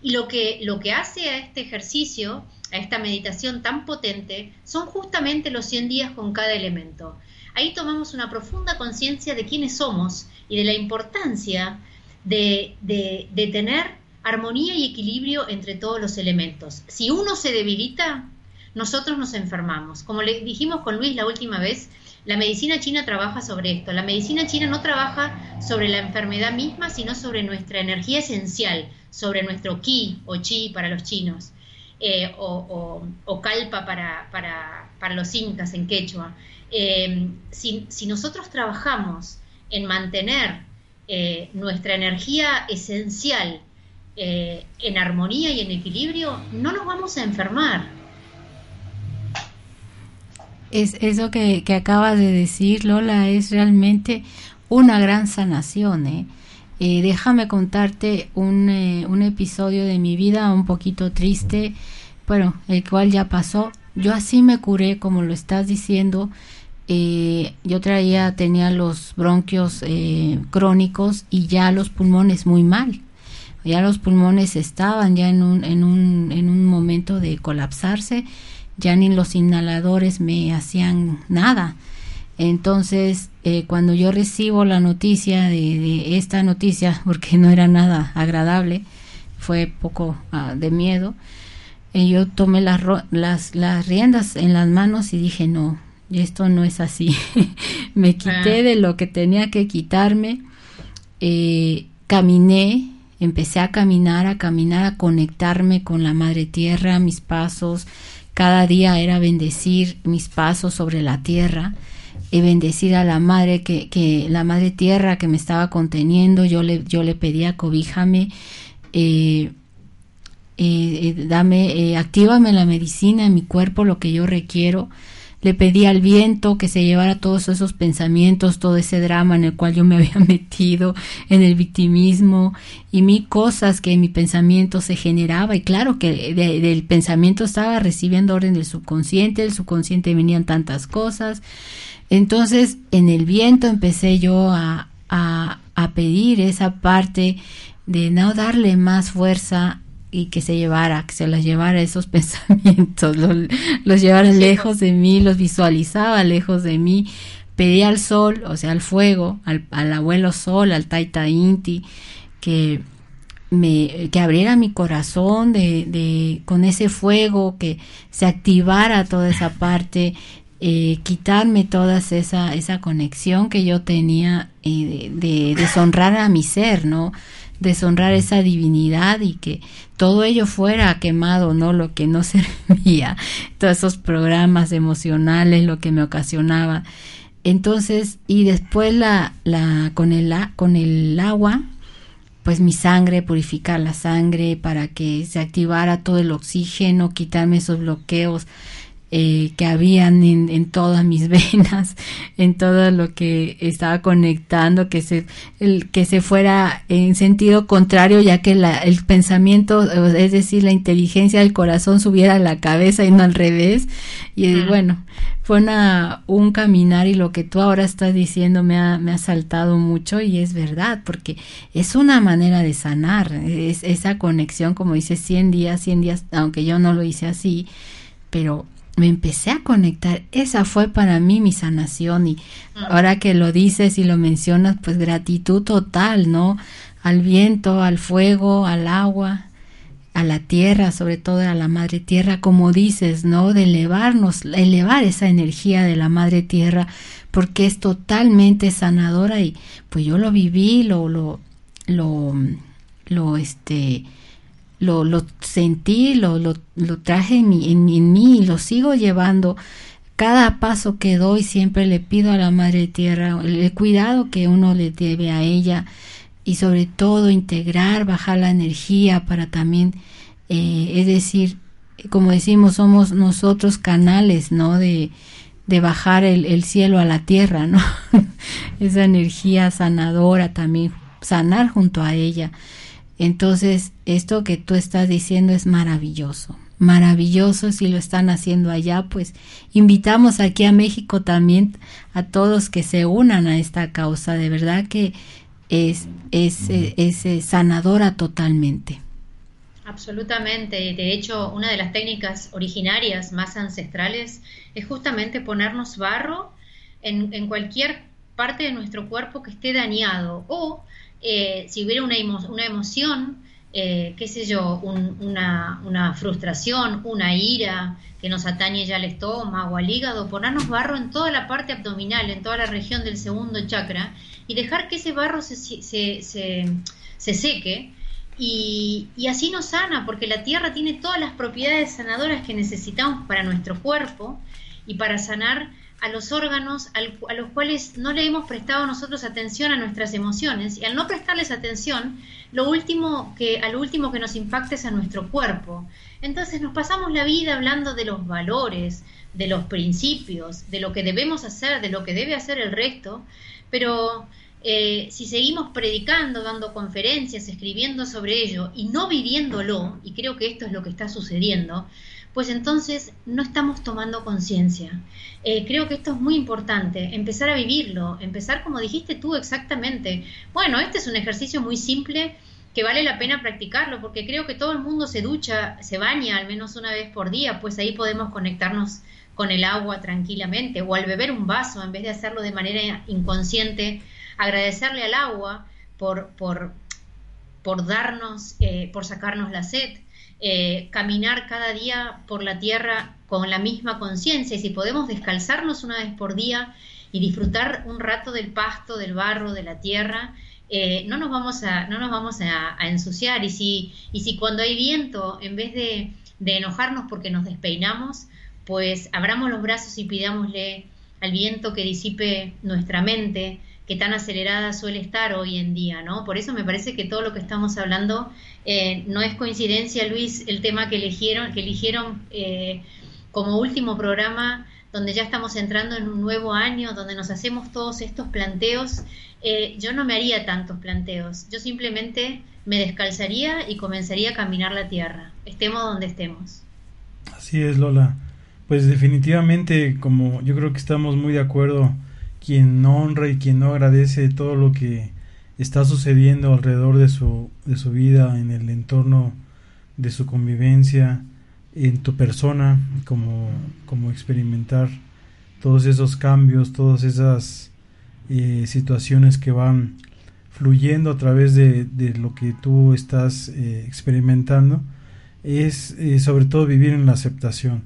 S4: Y lo que, lo que hace a este ejercicio, a esta meditación tan potente, son justamente los 100 días con cada elemento. Ahí tomamos una profunda conciencia de quiénes somos y de la importancia de, de tener armonía y equilibrio entre todos los elementos. Si uno se debilita, nosotros nos enfermamos. Como le dijimos con Luis la última vez, la medicina china trabaja sobre esto. La medicina china no trabaja sobre la enfermedad misma, sino sobre nuestra energía esencial, sobre nuestro ki o chi para los chinos, eh, o, o, kalpa para, para, los incas en quechua. Eh, si, nosotros trabajamos en mantener eh, nuestra energía esencial en armonía y en equilibrio, no nos vamos a enfermar
S3: es eso que, que acabas de decir, Lola, es realmente una gran sanación. ¿eh? Eh, déjame contarte un, eh, un, episodio de mi vida un poquito triste, bueno, el cual ya pasó. Yo así me curé, como lo estás diciendo. yo traía, tenía los bronquios crónicos y ya los pulmones muy mal. Ya los pulmones estaban ya en un, en un, en un momento de colapsarse ya ni los inhaladores me hacían nada. Entonces, eh, cuando yo recibo la noticia de, esta noticia, porque no era nada agradable, fue poco ah, de miedo, eh, yo tomé las, las, las riendas en las manos y dije, no, esto no es así. me quité ah. de lo que tenía que quitarme, eh, caminé, empecé a caminar, a caminar, a conectarme con la madre tierra, mis pasos, cada día era bendecir mis pasos sobre la tierra y bendecir a la madre que, que la madre tierra que me estaba conteniendo. Yo le, yo le pedía cobíjame, eh, eh, eh dame, actívame la medicina en mi cuerpo, lo que yo requiero le pedí al viento que se llevara todos esos pensamientos, todo ese drama en el cual yo me había metido, en el victimismo y mil cosas que en mi pensamiento se generaba. Y claro que del pensamiento estaba recibiendo orden del subconsciente, del subconsciente venían tantas cosas. Entonces, en el viento empecé yo a, a, a pedir esa parte de no darle más fuerza y que se llevara, que se los llevara esos pensamientos, los, llevara lejos de mí, los visualizaba lejos de mí, pedía al sol, o sea, al fuego, al, al abuelo sol, al Taita Inti, que me, que abriera mi corazón de, de, con ese fuego, que se activara toda esa parte, eh, quitarme toda esa, esa conexión que yo tenía eh, de, de deshonrar a mi ser, ¿no? Deshonrar esa divinidad y que todo ello fuera quemado, ¿no? Lo que no servía, todos esos programas emocionales, lo que me ocasionaba. Entonces, y después la, la, con el, con el agua, pues mi sangre, purificar la sangre para que se activara todo el oxígeno, quitarme esos bloqueos eh, que habían en, todas mis venas, en todo lo que estaba conectando, que se, el, que se fuera en sentido contrario, ya que la, el pensamiento, es decir, la inteligencia del corazón subiera a la cabeza y no al revés. Y bueno, fue una, un caminar y lo que tú ahora estás diciendo me ha, me ha saltado mucho y es verdad, porque es una manera de sanar, es esa conexión, como dice, 100 días, 100 días, aunque yo no lo hice así, pero me empecé a conectar. Esa fue para mí mi sanación y ahora que lo dices y lo mencionas, pues gratitud total, ¿no? Al viento, al fuego, al agua, a la tierra, sobre todo a la madre tierra, como dices, ¿no? De elevarnos, elevar esa energía de la madre tierra, porque es totalmente sanadora y pues yo lo viví, lo, lo, lo, lo, este, lo, lo sentí, lo, lo, lo traje en, en, mí y lo sigo llevando. Cada paso que doy siempre le pido a la Madre Tierra el cuidado que uno le debe a ella y sobre todo integrar, bajar la energía para también, eh, es decir, como decimos, somos nosotros canales, ¿no? De, de bajar el, el, cielo a la tierra, ¿no? Esa energía sanadora también, sanar junto a ella. Entonces, esto que tú estás diciendo es maravilloso, maravilloso si lo están haciendo allá, pues invitamos aquí a México también a todos que se unan a esta causa, de verdad que es, es, es, es sanadora totalmente.
S4: Absolutamente. De hecho, una de las técnicas originarias más ancestrales es justamente ponernos barro en, en cualquier parte de nuestro cuerpo que esté dañado o eh, si hubiera una, una emoción, eh, qué sé yo, una, una, frustración, una ira que nos atañe ya al estómago, al hígado, ponernos barro en toda la parte abdominal, en toda la región del segundo chakra y dejar que ese barro se, se, se, se seque y, y, así nos sana, porque la tierra tiene todas las propiedades sanadoras que necesitamos para nuestro cuerpo y para sanar a los órganos a los cuales no le hemos prestado nosotros atención a nuestras emociones y al no prestarles atención, lo último que último que nos impacta es a nuestro cuerpo. Entonces nos pasamos la vida hablando de los valores, de los principios, de lo que debemos hacer, de lo que debe hacer el resto, pero eh, si seguimos predicando, dando conferencias, escribiendo sobre ello y no viviéndolo, y creo que esto es lo que está sucediendo, pues entonces no estamos tomando conciencia. Eh, creo que esto es muy importante, empezar a vivirlo, empezar como dijiste tú exactamente. Bueno, este es un ejercicio muy simple que vale la pena practicarlo, porque creo que todo el mundo se ducha, se baña al menos una vez por día, pues ahí podemos conectarnos con el agua tranquilamente, o al beber un vaso, en vez de hacerlo de manera inconsciente, agradecerle al agua por, por, por darnos, eh, por sacarnos la sed, eh, caminar cada día por la tierra con la misma conciencia. Y si podemos descalzarnos una vez por día y disfrutar un rato del pasto, del barro, de la tierra, eh, no nos vamos a, no nos vamos a, ensuciar. Y si, y si cuando hay viento, en vez de, de enojarnos porque nos despeinamos, pues abramos los brazos y pidámosle al viento que disipe nuestra mente, que tan acelerada suele estar hoy en día, ¿no? Por eso me parece que todo lo que estamos hablando eh, no es coincidencia, Luis, el tema que eligieron, que eligieron eh, como último programa, donde ya estamos entrando en un nuevo año, donde nos hacemos todos estos planteos. Eh, yo no me haría tantos planteos, yo simplemente me descalzaría y comenzaría a caminar la tierra, estemos donde estemos.
S2: Así es, Lola. Pues definitivamente, como yo creo que estamos muy de acuerdo quien no honra y quien no agradece todo lo que está sucediendo alrededor de su, de su vida, en el entorno de su convivencia, en tu persona, como, como experimentar todos esos cambios, todas esas eh, situaciones que van fluyendo a través de, de lo que tú estás eh, experimentando, es eh, sobre todo vivir en la aceptación.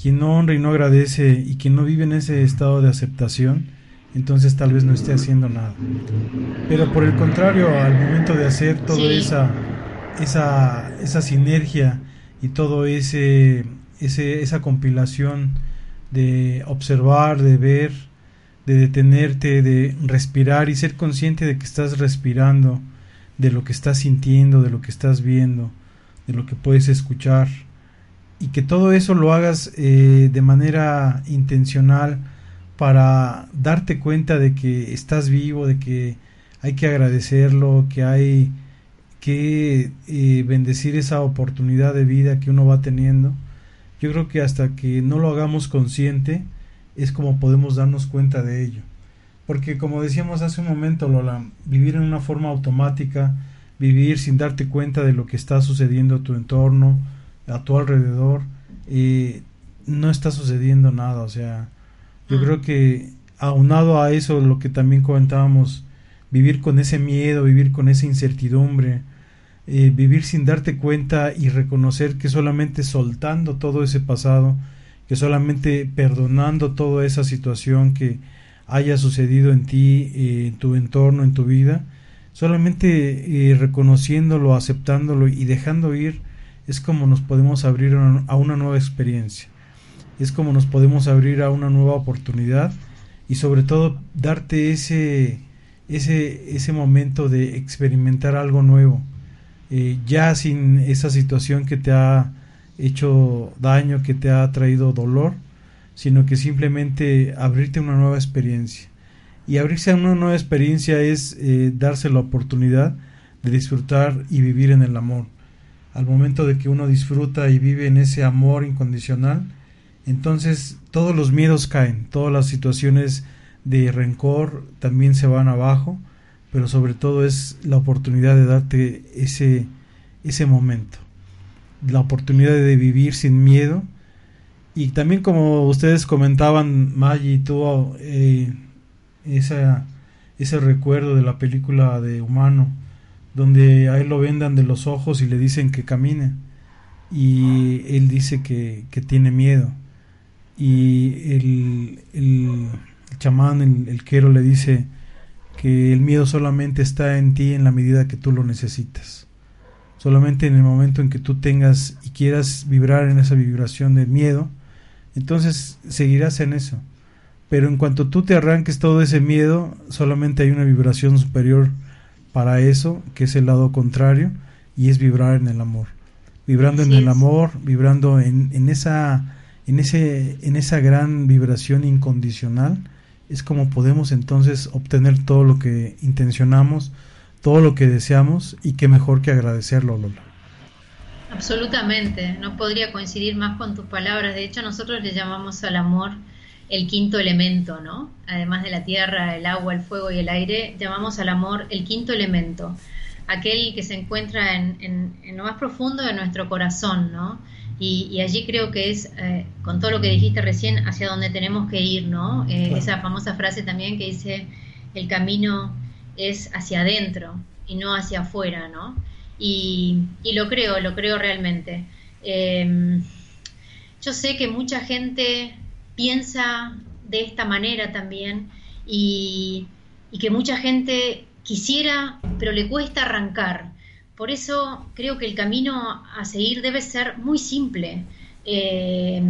S2: Quien no honra y no agradece y quien no vive en ese estado de aceptación, entonces tal vez no esté haciendo nada. Pero por el contrario, al momento de hacer toda esa, esa, esa sinergia y todo ese, ese, esa compilación de observar, de ver, de detenerte, de respirar y ser consciente de que estás respirando, de lo que estás sintiendo, de lo que estás viendo, de lo que puedes escuchar, y que todo eso lo hagas eh, de manera intencional, para darte cuenta de que estás vivo, de que hay que agradecerlo, que hay que eh, bendecir esa oportunidad de vida que uno va teniendo. Yo creo que hasta que no lo hagamos consciente es como podemos darnos cuenta de ello. Porque como decíamos hace un momento, Lola, vivir en una forma automática, vivir sin darte cuenta de lo que está sucediendo a tu entorno, a tu alrededor, eh, no está sucediendo nada. O sea, yo creo que aunado a eso, lo que también comentábamos, vivir con ese miedo, vivir con esa incertidumbre, eh, vivir sin darte cuenta y reconocer que solamente soltando todo ese pasado, que solamente perdonando toda esa situación que haya sucedido en ti, eh, en tu entorno, en tu vida, Solamente eh, reconociéndolo, aceptándolo y dejando ir es como nos podemos abrir a una nueva experiencia. Es como nos podemos abrir a una nueva oportunidad y sobre todo darte ese, ese, ese momento de experimentar algo nuevo. Eh, ya sin esa situación que te ha hecho daño, que te ha traído dolor, sino que simplemente abrirte una nueva experiencia. Y abrirse a una nueva experiencia es eh, darse la oportunidad de disfrutar y vivir en el amor. Al momento de que uno disfruta y vive en ese amor incondicional, entonces todos los miedos caen, todas las situaciones de rencor también se van abajo, pero sobre todo es la oportunidad de darte ese, ese momento, la oportunidad de vivir sin miedo. Y también como ustedes comentaban, Maggie tuvo eh, esa, ese recuerdo de la película de Humano, donde a él lo vendan de los ojos y le dicen que camine. Y él dice que, que tiene miedo. Y el, el, chamán, el, el quero, le dice que el miedo solamente está en ti en la medida que tú lo necesitas. Solamente en el momento en que tú tengas y quieras vibrar en esa vibración de miedo, entonces seguirás en eso pero en cuanto tú te arranques todo ese miedo, solamente hay una vibración superior para eso, que es el lado contrario, y es vibrar en el amor. Vibrando en el amor, vibrando en, en, esa, en, ese, en esa gran vibración incondicional, es como podemos entonces obtener todo lo que intencionamos, todo lo que deseamos, y qué mejor que agradecerlo, Lola.
S4: Absolutamente, no podría coincidir más con tus palabras. De hecho, nosotros le llamamos al amor el quinto elemento, ¿no? Además de la tierra, el agua, el fuego y el aire, llamamos al amor el quinto elemento, aquel que se encuentra en, lo más profundo de nuestro corazón, ¿no? Y, allí creo que es, eh, con todo lo que dijiste recién, hacia donde tenemos que ir, ¿no? Eh, esa famosa frase también que dice, el camino es hacia adentro y no hacia afuera, ¿no? Y, lo creo, lo creo realmente. Em, yo sé que mucha gente piensa de esta manera también y, que mucha gente quisiera, pero le cuesta arrancar. Por eso creo que el camino a seguir debe ser muy simple. Eh,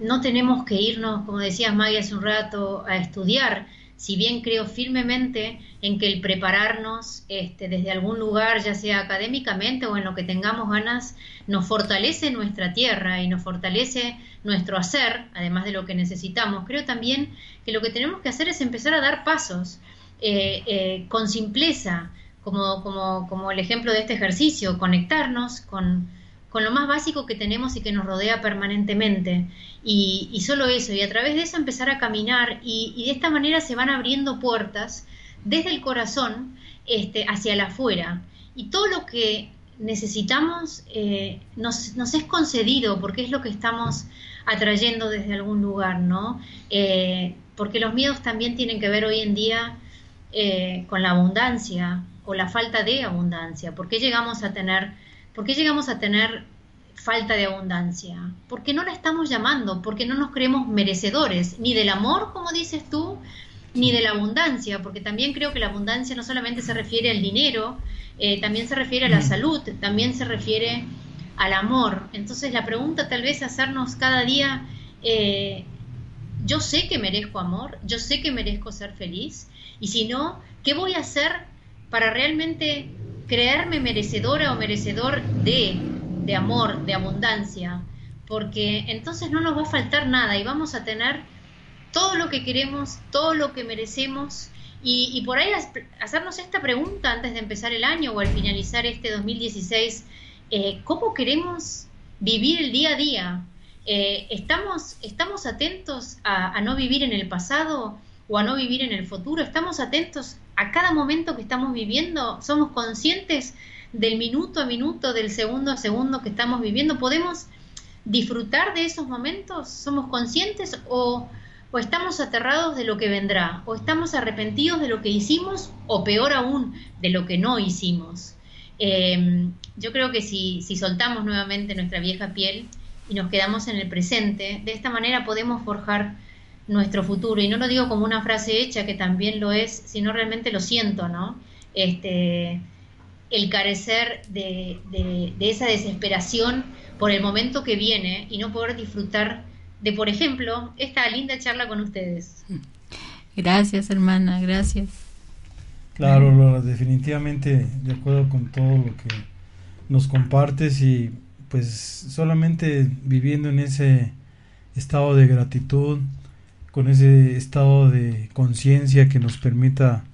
S4: no tenemos que irnos, como decías Maggie hace un rato, a estudiar, si bien creo firmemente en que el prepararnos este, desde algún lugar, ya sea académicamente o en lo que tengamos ganas, nos fortalece nuestra tierra y nos fortalece nuestro hacer, además de lo que necesitamos. Creo también que lo que tenemos que hacer es empezar a dar pasos eh, eh, con simpleza, como, el ejemplo de este ejercicio, conectarnos con, con lo más básico que tenemos y que nos rodea permanentemente. Y, solo eso, y a través de eso empezar a caminar y, de esta manera se van abriendo puertas desde el corazón este, hacia el afuera. Y todo lo que necesitamos eh, nos, es concedido porque es lo que estamos atrayendo desde algún lugar, ¿no? Eh, porque los miedos también tienen que ver hoy en día eh, con la abundancia o la falta de abundancia. ¿Por qué llegamos a tener ¿Por qué llegamos a tener falta de abundancia? Porque no la estamos llamando, porque no nos creemos merecedores, ni del amor, como dices tú, ni de la abundancia, porque también creo que la abundancia no solamente se refiere al dinero, eh, también se refiere a la salud, también se refiere al amor. Entonces la pregunta tal vez es hacernos cada día, eh, yo sé que merezco amor, yo sé que merezco ser feliz, y si no, ¿qué voy a hacer para realmente creerme merecedora o merecedor de, de amor, de abundancia, porque entonces no nos va a faltar nada y vamos a tener todo lo que queremos, todo lo que merecemos. Y, por ahí hacernos esta pregunta antes de empezar el año o al finalizar este 2016, eh, ¿cómo queremos vivir el día a día? Eh, ¿estamos, ¿Estamos atentos a no vivir en el pasado o a no vivir en el futuro? ¿Estamos atentos a cada momento que estamos viviendo, somos conscientes del minuto a minuto, del segundo a segundo que estamos viviendo, podemos disfrutar de esos momentos, somos conscientes o, estamos aterrados de lo que vendrá, o estamos arrepentidos de lo que hicimos, o peor aún, de lo que no hicimos. Em, yo creo que si, si soltamos nuevamente nuestra vieja piel y nos quedamos en el presente, de esta manera podemos forjar nuestro futuro. Y no lo digo como una frase hecha, que también lo es, sino realmente lo siento, ¿no? este, el carecer de, esa desesperación por el momento que viene y no poder disfrutar de, por ejemplo, esta linda charla con ustedes.
S3: Gracias, hermana, gracias.
S2: Claro, definitivamente de acuerdo con todo lo que nos compartes y pues solamente viviendo en ese estado de gratitud, con ese estado de conciencia que nos permita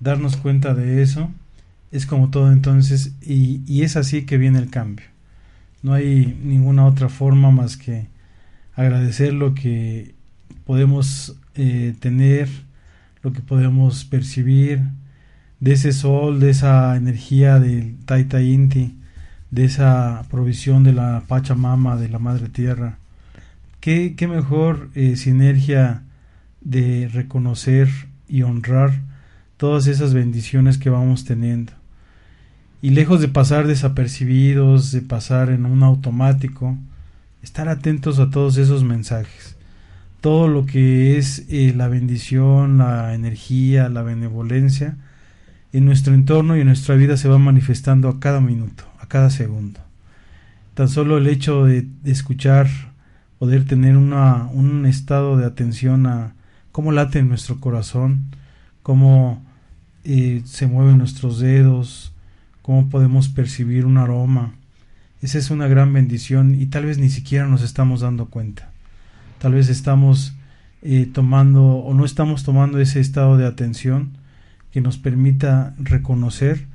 S2: darnos cuenta de eso, es como todo entonces y, y, es así que viene el cambio. No hay ninguna otra forma más que agradecer lo que podemos eh, tener, lo que podemos percibir de ese sol, de esa energía del Taita Inti, de esa provisión de la Pachamama, de la Madre Tierra. Qué, qué mejor eh, sinergia de reconocer y honrar todas esas bendiciones que vamos teniendo. Y lejos de pasar desapercibidos, de pasar en un automático, estar atentos a todos esos mensajes. Todo lo que es eh, la bendición, la energía, la benevolencia, en nuestro entorno y en nuestra vida se va manifestando a cada minuto, a cada segundo. Tan solo el hecho de, escuchar, poder tener una, un estado de atención a cómo late nuestro corazón, cómo eh, se mueven nuestros dedos, cómo podemos percibir un aroma. Esa es una gran bendición y tal vez ni siquiera nos estamos dando cuenta. Tal vez estamos eh, tomando o no estamos tomando ese estado de atención que nos permita reconocer,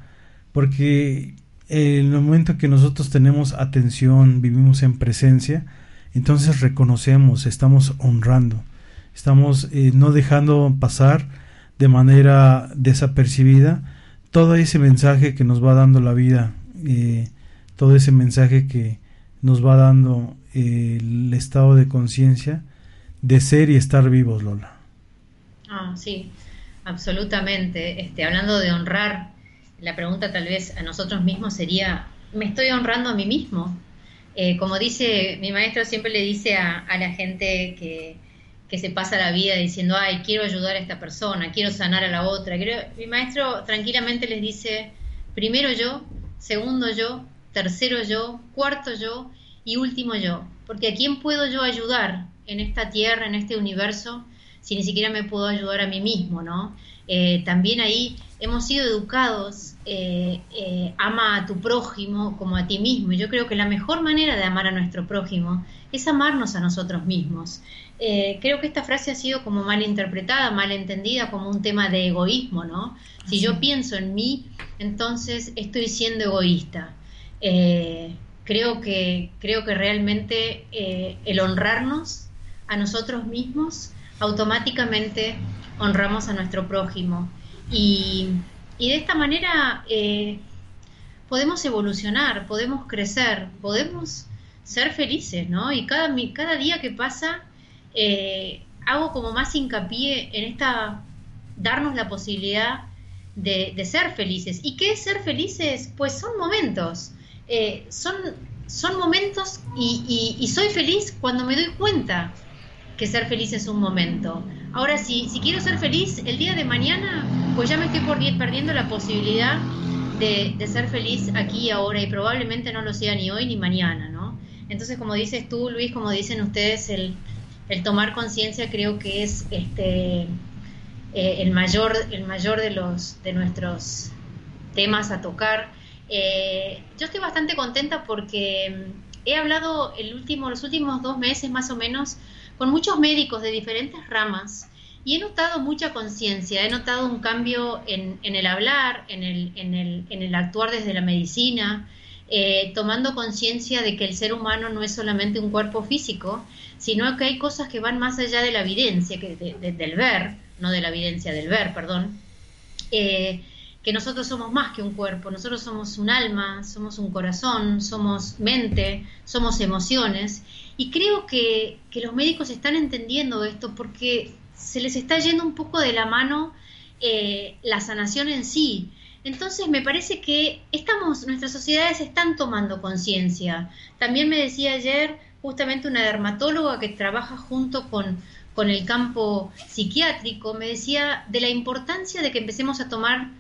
S2: porque en el momento que nosotros tenemos atención, vivimos en presencia, entonces reconocemos, estamos honrando, estamos eh, no dejando pasar de manera desapercibida todo ese mensaje que nos va dando la vida, eh, todo ese mensaje que nos va dando eh, el estado de conciencia de ser y estar vivos, Lola.
S4: Ah, sí, absolutamente. Este, hablando de honrar, la pregunta tal vez a nosotros mismos sería, ¿me estoy honrando a mí mismo? Eh, como dice mi maestro, siempre le dice a la gente que, se pasa la vida diciendo, ay, quiero ayudar a esta persona, quiero sanar a la otra. Mi maestro tranquilamente les dice, primero yo, segundo yo, tercero yo, cuarto yo y último yo. Porque ¿a quién puedo yo ayudar en esta tierra, en este universo, si ni siquiera me puedo ayudar a mí mismo, ¿no? Eh, también ahí hemos sido educados, eh, eh, ama a tu prójimo como a ti mismo. Y yo creo que la mejor manera de amar a nuestro prójimo es amarnos a nosotros mismos. Eh, creo que esta frase ha sido como mal interpretada, mal entendida como un tema de egoísmo, ¿no? Si yo pienso en mí, entonces estoy siendo egoísta. Creo, que, creo que realmente el honrarnos a nosotros mismos, automáticamente honramos a nuestro prójimo. Y, de esta manera podemos evolucionar, podemos crecer, podemos ser felices, ¿no? Y cada, cada día que pasa eh, hago como más hincapié en esta, darnos la posibilidad de, ser felices. ¿Y qué es ser felices? Pues son momentos, eh, son, son momentos y, soy feliz cuando me doy cuenta que ser feliz es un momento. Ahora, si, si quiero ser feliz el día de mañana, pues ya me estoy perdiendo la posibilidad de, ser feliz aquí y ahora y probablemente no lo sea ni hoy ni mañana, ¿no? Entonces, como dices tú, Luis, como dicen ustedes, el, el tomar conciencia creo que es este eh, el mayor el mayor de los de nuestros temas a tocar eh, yo estoy bastante contenta porque he hablado el último los últimos dos meses más o menos con muchos médicos de diferentes ramas y he notado mucha conciencia, he notado un cambio en, el hablar, en el, actuar desde la medicina, eh, tomando conciencia de que el ser humano no es solamente un cuerpo físico, sino que hay cosas que van más allá de la evidencia, que del ver, no de la evidencia del ver, perdón, eh, que nosotros somos más que un cuerpo, nosotros somos un alma, somos un corazón, somos mente, somos emociones, y creo que, que los médicos están entendiendo esto porque se les está yendo un poco de la mano eh, la sanación en sí, entonces me parece que estamos, nuestras sociedades están tomando conciencia. También me decía ayer justamente una dermatóloga que trabaja junto con, el campo psiquiátrico, me decía de la importancia de que empecemos a tomar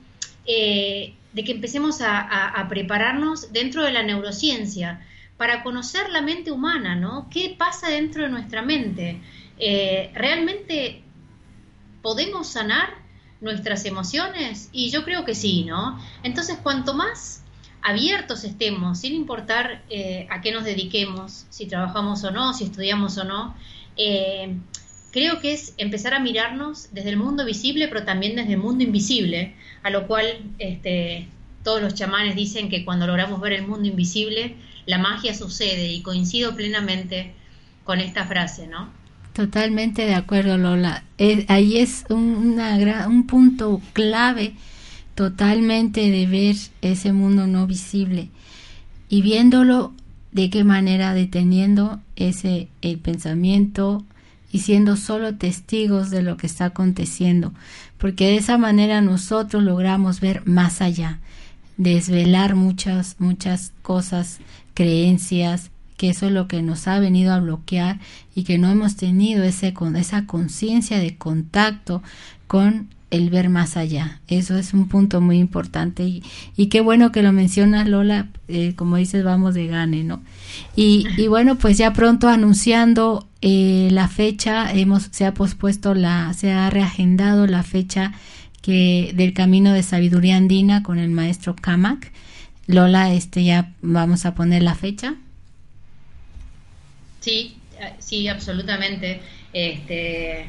S4: eh, de que empecemos a, prepararnos dentro de la neurociencia para conocer la mente humana, ¿no? ¿Qué pasa dentro de nuestra mente? Eh, ¿Realmente podemos sanar nuestras emociones? Y yo creo que sí, ¿no? Entonces, cuanto más abiertos estemos, sin importar eh, a qué nos dediquemos, si trabajamos o no, si estudiamos o no, creo que es empezar a mirarnos desde el mundo visible, pero también desde el mundo invisible, a lo cual este, todos los chamanes dicen que cuando logramos ver el mundo invisible, la magia sucede y coincido plenamente con esta frase, ¿no?
S3: Totalmente de acuerdo, Lola. Eh, ahí es un, un punto clave totalmente de ver ese mundo no visible y viéndolo de qué manera deteniendo ese el pensamiento y siendo solo testigos de lo que está aconteciendo, porque de esa manera nosotros logramos ver más allá, desvelar muchas muchas cosas, creencias, que eso es lo que nos ha venido a bloquear y que no hemos tenido ese esa conciencia de contacto con el ver más allá. Eso es un punto muy importante y, y qué bueno que lo mencionas Lola, eh, como dices, vamos de gane, ¿no? Y, y bueno, pues ya pronto anunciando eh, la fecha, hemos, se ha pospuesto la, se ha reagendado la fecha que del camino de sabiduría andina con el maestro Kamak. Lola, este ya vamos a poner la fecha.
S4: Sí, eh, sí, absolutamente. Este,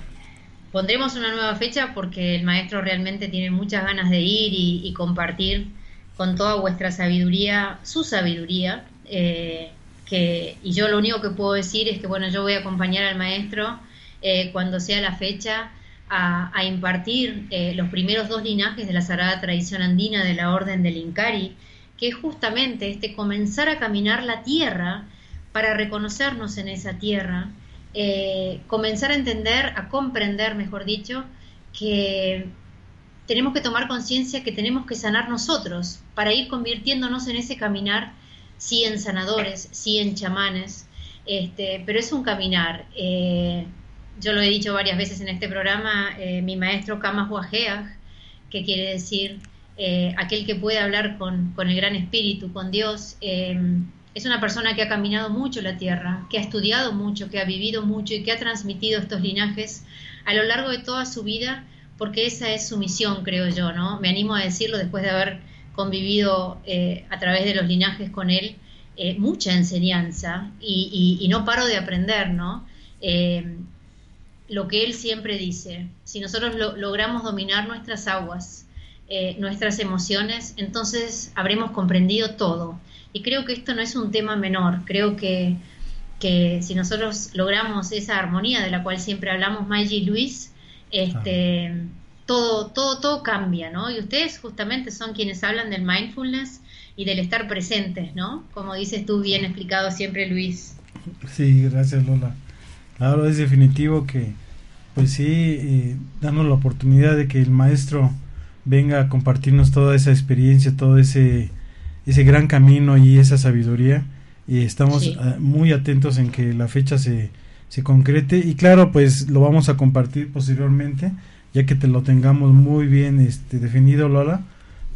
S4: Pondremos una nueva fecha porque el maestro realmente tiene muchas ganas de ir y, compartir con toda vuestra sabiduría, su sabiduría. Eh, que, y yo lo único que puedo decir es que, bueno, yo voy a acompañar al maestro eh, cuando sea la fecha a, impartir eh, los primeros dos linajes de la sagrada tradición andina de la Orden del Incari, que es justamente este comenzar a caminar la tierra para reconocernos en esa tierra eh, comenzar a entender, a comprender, mejor dicho, que tenemos que tomar conciencia que tenemos que sanar nosotros para ir convirtiéndonos en ese caminar, sí en sanadores, sí en chamanes, este, pero es un caminar. Eh, yo lo he dicho varias veces en este programa, eh, mi maestro Kamas Wajeag, que quiere decir aquel que puede hablar con, con, el gran espíritu, con Dios, es una persona que ha caminado mucho la tierra, que ha estudiado mucho, que ha vivido mucho y que ha transmitido estos linajes a lo largo de toda su vida, porque esa es su misión, creo yo, ¿no? Me animo a decirlo después de haber convivido eh, a través de los linajes con él, eh, mucha enseñanza y, no paro de aprender, ¿no? Eh, lo que él siempre dice, si nosotros logramos dominar nuestras aguas, nuestras emociones, entonces habremos comprendido todo y creo que esto no es un tema menor, creo que, que si nosotros logramos esa armonía de la cual siempre hablamos Maggie y Luis, este, todo, todo, todo cambia, ¿no? Y ustedes justamente son quienes hablan del mindfulness y del estar presentes, ¿no? Como dices tú, bien explicado siempre, Luis.
S2: Sí, gracias, Lola. Claro, es definitivo que, pues sí, eh, damos la oportunidad de que el maestro venga a compartirnos toda esa experiencia, todo ese ese gran camino y esa sabiduría y estamos ah, muy atentos en que la fecha se, se concrete y claro pues lo vamos a compartir posteriormente ya que te lo tengamos muy bien este definido Lola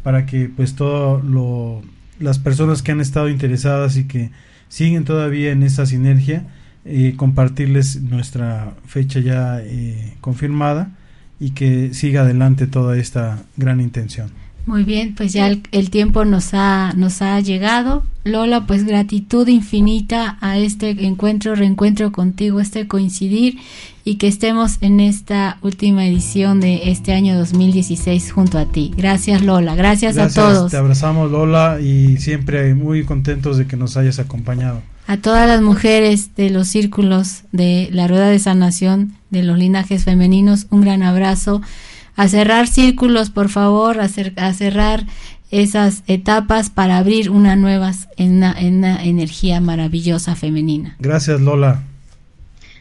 S2: para que pues todo lo las personas que han estado interesadas y que siguen todavía en esa sinergia eh, compartirles nuestra fecha ya eh, confirmada y que siga adelante toda esta gran intención.
S3: Muy bien, pues ya el, tiempo nos ha, nos ha llegado. Lola, pues gratitud infinita a este encuentro, reencuentro contigo, este coincidir y que estemos en esta última edición de este año 2016 junto a ti. Gracias Lola, gracias, a todos.
S2: Te abrazamos Lola y siempre muy contentos de que nos hayas acompañado.
S3: A todas las mujeres de los círculos de la Rueda de Sanación de los linajes femeninos, un gran abrazo a cerrar círculos, por favor, a, cerrar esas etapas para abrir una nueva en una, energía maravillosa femenina.
S2: Gracias, Lola.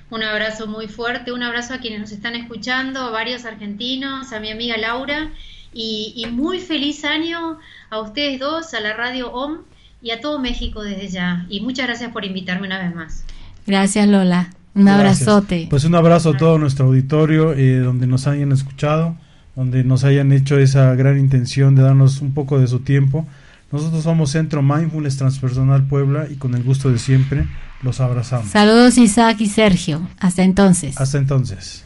S4: Un abrazo muy fuerte, un abrazo a quienes nos están escuchando, a varios argentinos, a mi amiga Laura y, y muy feliz año a ustedes dos, a la radio OM y a todo México desde ya. Y muchas gracias por invitarme una vez más.
S3: Gracias Lola, un abrazote.
S2: Pues un abrazo a todo nuestro auditorio eh, donde nos hayan escuchado donde nos hayan hecho esa gran intención de darnos un poco de su tiempo. Nosotros somos Centro Mindfulness Transpersonal Puebla y con el gusto de siempre los abrazamos.
S3: Saludos Isaac y Sergio. Hasta entonces.
S2: Hasta entonces.